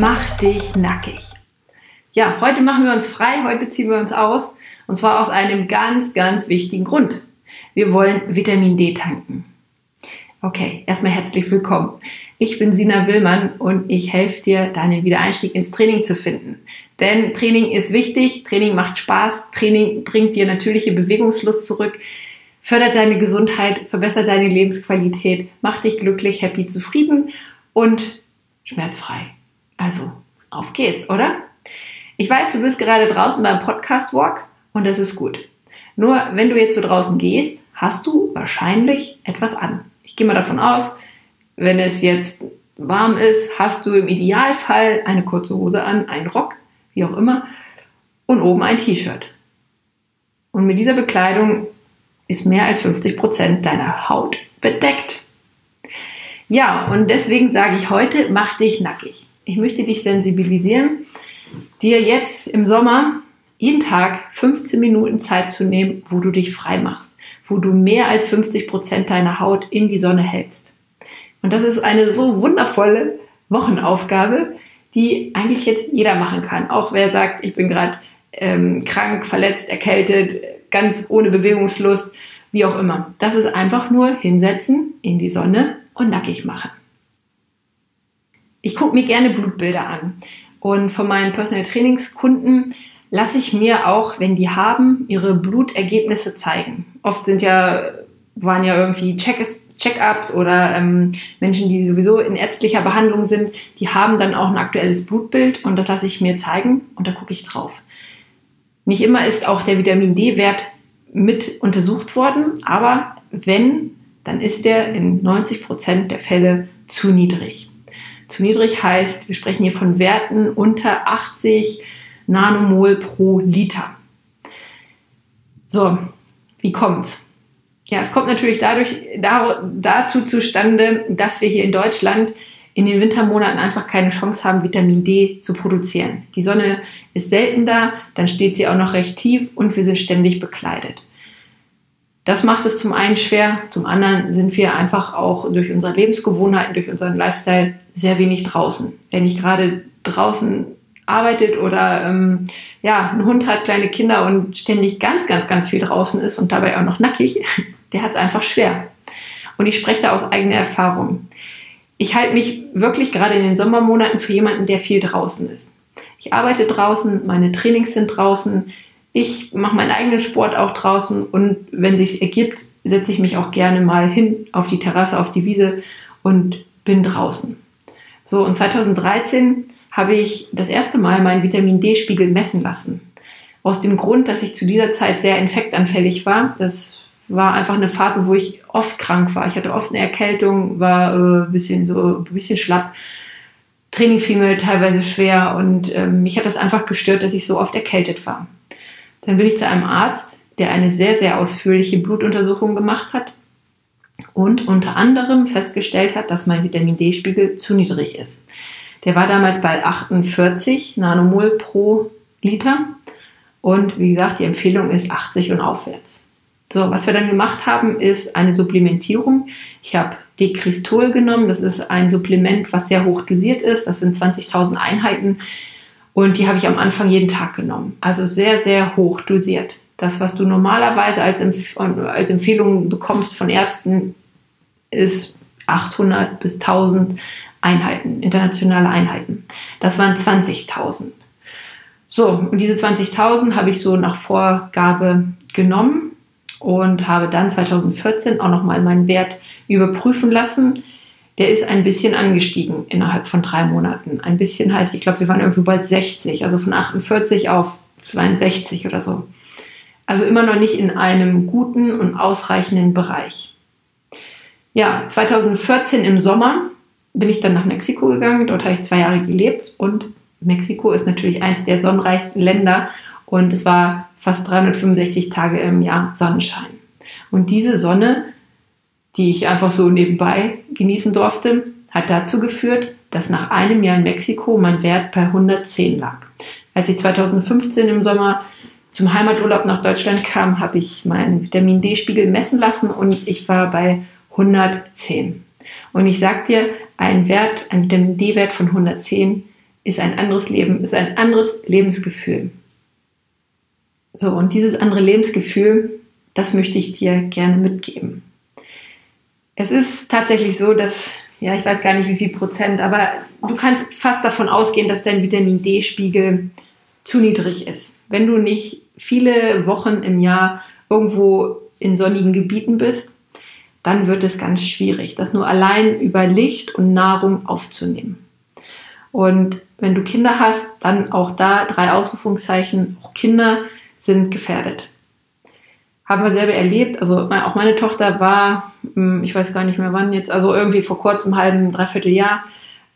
Mach dich nackig. Ja, heute machen wir uns frei, heute ziehen wir uns aus. Und zwar aus einem ganz, ganz wichtigen Grund. Wir wollen Vitamin D tanken. Okay, erstmal herzlich willkommen. Ich bin Sina Willmann und ich helfe dir, deinen Wiedereinstieg ins Training zu finden. Denn Training ist wichtig, Training macht Spaß, Training bringt dir natürliche Bewegungslust zurück, fördert deine Gesundheit, verbessert deine Lebensqualität, macht dich glücklich, happy, zufrieden und schmerzfrei. Also, auf geht's, oder? Ich weiß, du bist gerade draußen beim Podcast Walk und das ist gut. Nur wenn du jetzt so draußen gehst, hast du wahrscheinlich etwas an. Ich gehe mal davon aus, wenn es jetzt warm ist, hast du im Idealfall eine kurze Hose an, einen Rock, wie auch immer, und oben ein T-Shirt. Und mit dieser Bekleidung ist mehr als 50 Prozent deiner Haut bedeckt. Ja, und deswegen sage ich heute, mach dich nackig. Ich möchte dich sensibilisieren, dir jetzt im Sommer jeden Tag 15 Minuten Zeit zu nehmen, wo du dich frei machst, wo du mehr als 50 Prozent deiner Haut in die Sonne hältst. Und das ist eine so wundervolle Wochenaufgabe, die eigentlich jetzt jeder machen kann. Auch wer sagt, ich bin gerade ähm, krank, verletzt, erkältet, ganz ohne Bewegungslust, wie auch immer. Das ist einfach nur hinsetzen in die Sonne und nackig machen. Ich gucke mir gerne Blutbilder an und von meinen Personal Trainingskunden lasse ich mir auch, wenn die haben, ihre Blutergebnisse zeigen. Oft sind ja waren ja irgendwie Check-ups oder ähm, Menschen, die sowieso in ärztlicher Behandlung sind, die haben dann auch ein aktuelles Blutbild und das lasse ich mir zeigen und da gucke ich drauf. Nicht immer ist auch der Vitamin D-Wert mit untersucht worden, aber wenn, dann ist der in 90 Prozent der Fälle zu niedrig. Zu niedrig heißt, wir sprechen hier von Werten unter 80 Nanomol pro Liter. So, wie kommt's? Ja, es kommt natürlich dadurch da, dazu zustande, dass wir hier in Deutschland in den Wintermonaten einfach keine Chance haben, Vitamin D zu produzieren. Die Sonne ist selten da, dann steht sie auch noch recht tief und wir sind ständig bekleidet. Das macht es zum einen schwer, zum anderen sind wir einfach auch durch unsere Lebensgewohnheiten, durch unseren Lifestyle sehr wenig draußen. Wenn ich gerade draußen arbeitet oder ähm, ja, ein Hund hat kleine Kinder und ständig ganz, ganz, ganz viel draußen ist und dabei auch noch nackig, der hat es einfach schwer. Und ich spreche da aus eigener Erfahrung ich halte mich wirklich gerade in den Sommermonaten für jemanden, der viel draußen ist. Ich arbeite draußen, meine Trainings sind draußen, ich mache meinen eigenen Sport auch draußen und wenn sich ergibt, setze ich mich auch gerne mal hin auf die Terrasse, auf die Wiese und bin draußen. So, und 2013 habe ich das erste Mal meinen Vitamin D-Spiegel messen lassen. Aus dem Grund, dass ich zu dieser Zeit sehr infektanfällig war. Das war einfach eine Phase, wo ich oft krank war. Ich hatte oft eine Erkältung, war äh, ein bisschen so ein bisschen schlapp. Training fiel mir teilweise schwer und äh, mich hat das einfach gestört, dass ich so oft erkältet war. Dann bin ich zu einem Arzt, der eine sehr, sehr ausführliche Blutuntersuchung gemacht hat und unter anderem festgestellt hat, dass mein Vitamin D-Spiegel zu niedrig ist. Der war damals bei 48 Nanomol pro Liter und wie gesagt, die Empfehlung ist 80 und aufwärts. So, was wir dann gemacht haben, ist eine Supplementierung. Ich habe Dekristol genommen. Das ist ein Supplement, was sehr hoch dosiert ist. Das sind 20.000 Einheiten. Und die habe ich am Anfang jeden Tag genommen. Also sehr, sehr hoch dosiert. Das, was du normalerweise als, Empf als Empfehlung bekommst von Ärzten, ist 800 bis 1000 Einheiten, internationale Einheiten. Das waren 20.000. So, und diese 20.000 habe ich so nach Vorgabe genommen und habe dann 2014 auch nochmal meinen Wert überprüfen lassen. Der ist ein bisschen angestiegen innerhalb von drei Monaten. Ein bisschen heißt, ich glaube, wir waren irgendwo bei 60, also von 48 auf 62 oder so. Also immer noch nicht in einem guten und ausreichenden Bereich. Ja, 2014 im Sommer bin ich dann nach Mexiko gegangen. Dort habe ich zwei Jahre gelebt und Mexiko ist natürlich eins der sonnenreichsten Länder und es war fast 365 Tage im Jahr Sonnenschein. Und diese Sonne, die ich einfach so nebenbei genießen durfte, hat dazu geführt, dass nach einem Jahr in Mexiko mein Wert bei 110 lag. Als ich 2015 im Sommer zum Heimaturlaub nach Deutschland kam, habe ich meinen Vitamin D-Spiegel messen lassen und ich war bei 110. Und ich sag dir, ein Wert, ein Vitamin D-Wert von 110 ist ein anderes Leben, ist ein anderes Lebensgefühl. So, und dieses andere Lebensgefühl, das möchte ich dir gerne mitgeben. Es ist tatsächlich so, dass, ja, ich weiß gar nicht wie viel Prozent, aber du kannst fast davon ausgehen, dass dein Vitamin D-Spiegel zu niedrig ist. Wenn du nicht viele Wochen im Jahr irgendwo in sonnigen Gebieten bist, dann wird es ganz schwierig, das nur allein über Licht und Nahrung aufzunehmen. Und wenn du Kinder hast, dann auch da drei Ausrufungszeichen. Auch Kinder sind gefährdet. Haben wir selber erlebt. Also auch meine Tochter war, hm, ich weiß gar nicht mehr wann jetzt, also irgendwie vor kurzem, halben, dreiviertel Jahr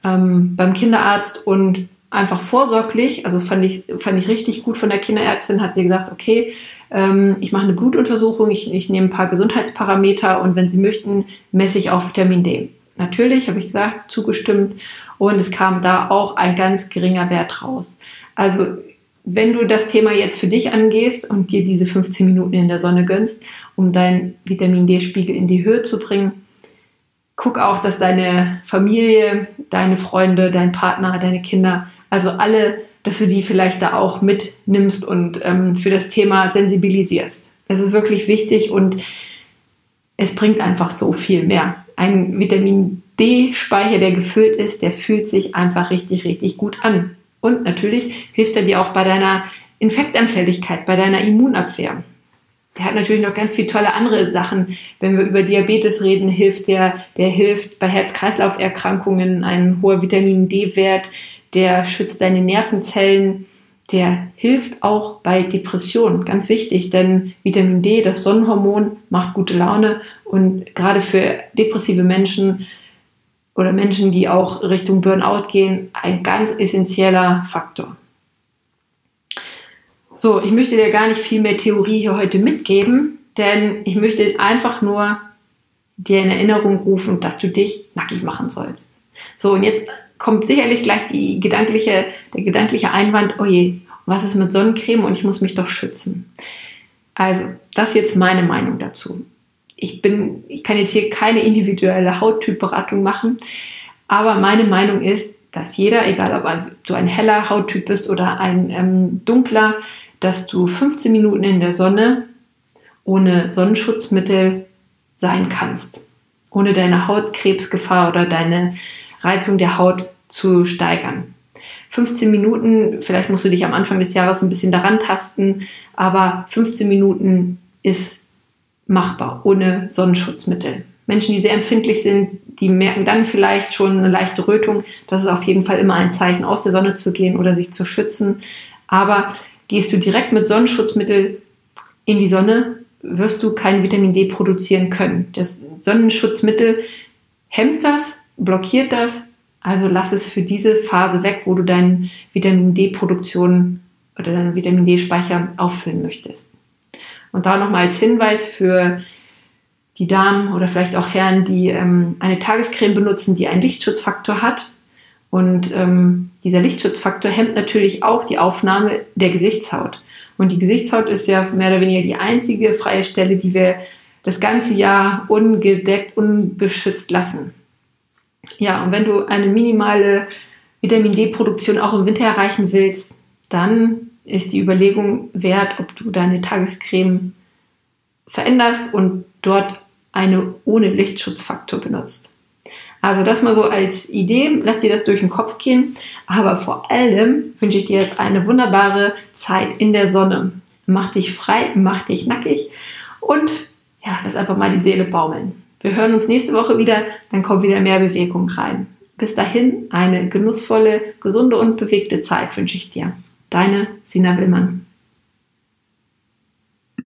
ähm, beim Kinderarzt und einfach vorsorglich, also das fand ich, fand ich richtig gut von der Kinderärztin, hat sie gesagt, okay, ähm, ich mache eine Blutuntersuchung, ich, ich nehme ein paar Gesundheitsparameter und wenn Sie möchten, messe ich auch Vitamin D. Natürlich, habe ich gesagt, zugestimmt und es kam da auch ein ganz geringer Wert raus. Also wenn du das Thema jetzt für dich angehst und dir diese 15 Minuten in der Sonne gönnst, um deinen Vitamin D-Spiegel in die Höhe zu bringen, guck auch, dass deine Familie, deine Freunde, dein Partner, deine Kinder, also alle, dass du die vielleicht da auch mitnimmst und ähm, für das Thema sensibilisierst. Es ist wirklich wichtig und es bringt einfach so viel mehr. Ein Vitamin D-Speicher, der gefüllt ist, der fühlt sich einfach richtig, richtig gut an. Und natürlich hilft er dir auch bei deiner Infektanfälligkeit, bei deiner Immunabwehr. Der hat natürlich noch ganz viele tolle andere Sachen. Wenn wir über Diabetes reden, hilft der, der hilft bei Herz-Kreislauf-Erkrankungen, ein hoher Vitamin D-Wert, der schützt deine Nervenzellen, der hilft auch bei Depressionen. Ganz wichtig, denn Vitamin D, das Sonnenhormon, macht gute Laune und gerade für depressive Menschen oder Menschen, die auch Richtung Burnout gehen, ein ganz essentieller Faktor. So, ich möchte dir gar nicht viel mehr Theorie hier heute mitgeben, denn ich möchte einfach nur dir in Erinnerung rufen, dass du dich nackig machen sollst. So, und jetzt kommt sicherlich gleich die gedankliche, der gedankliche Einwand, oh je, was ist mit Sonnencreme und ich muss mich doch schützen. Also, das ist jetzt meine Meinung dazu ich bin, ich kann jetzt hier keine individuelle Hauttypberatung machen, aber meine Meinung ist, dass jeder, egal ob du ein heller Hauttyp bist oder ein ähm, dunkler, dass du 15 Minuten in der Sonne ohne Sonnenschutzmittel sein kannst, ohne deine Hautkrebsgefahr oder deine Reizung der Haut zu steigern. 15 Minuten, vielleicht musst du dich am Anfang des Jahres ein bisschen daran tasten, aber 15 Minuten ist machbar, ohne Sonnenschutzmittel. Menschen, die sehr empfindlich sind, die merken dann vielleicht schon eine leichte Rötung. Das ist auf jeden Fall immer ein Zeichen, aus der Sonne zu gehen oder sich zu schützen. Aber gehst du direkt mit Sonnenschutzmittel in die Sonne, wirst du kein Vitamin D produzieren können. Das Sonnenschutzmittel hemmt das, blockiert das. Also lass es für diese Phase weg, wo du deine Vitamin D-Produktion oder deinen Vitamin D-Speicher auffüllen möchtest. Und da nochmal als Hinweis für die Damen oder vielleicht auch Herren, die ähm, eine Tagescreme benutzen, die einen Lichtschutzfaktor hat. Und ähm, dieser Lichtschutzfaktor hemmt natürlich auch die Aufnahme der Gesichtshaut. Und die Gesichtshaut ist ja mehr oder weniger die einzige freie Stelle, die wir das ganze Jahr ungedeckt, unbeschützt lassen. Ja, und wenn du eine minimale Vitamin D-Produktion auch im Winter erreichen willst, dann ist die Überlegung wert, ob du deine Tagescreme veränderst und dort eine ohne Lichtschutzfaktor benutzt. Also das mal so als Idee, lass dir das durch den Kopf gehen, aber vor allem wünsche ich dir jetzt eine wunderbare Zeit in der Sonne. Mach dich frei, mach dich nackig und ja, lass einfach mal die Seele baumeln. Wir hören uns nächste Woche wieder, dann kommt wieder mehr Bewegung rein. Bis dahin eine genussvolle, gesunde und bewegte Zeit wünsche ich dir. Deine Sina Willmann.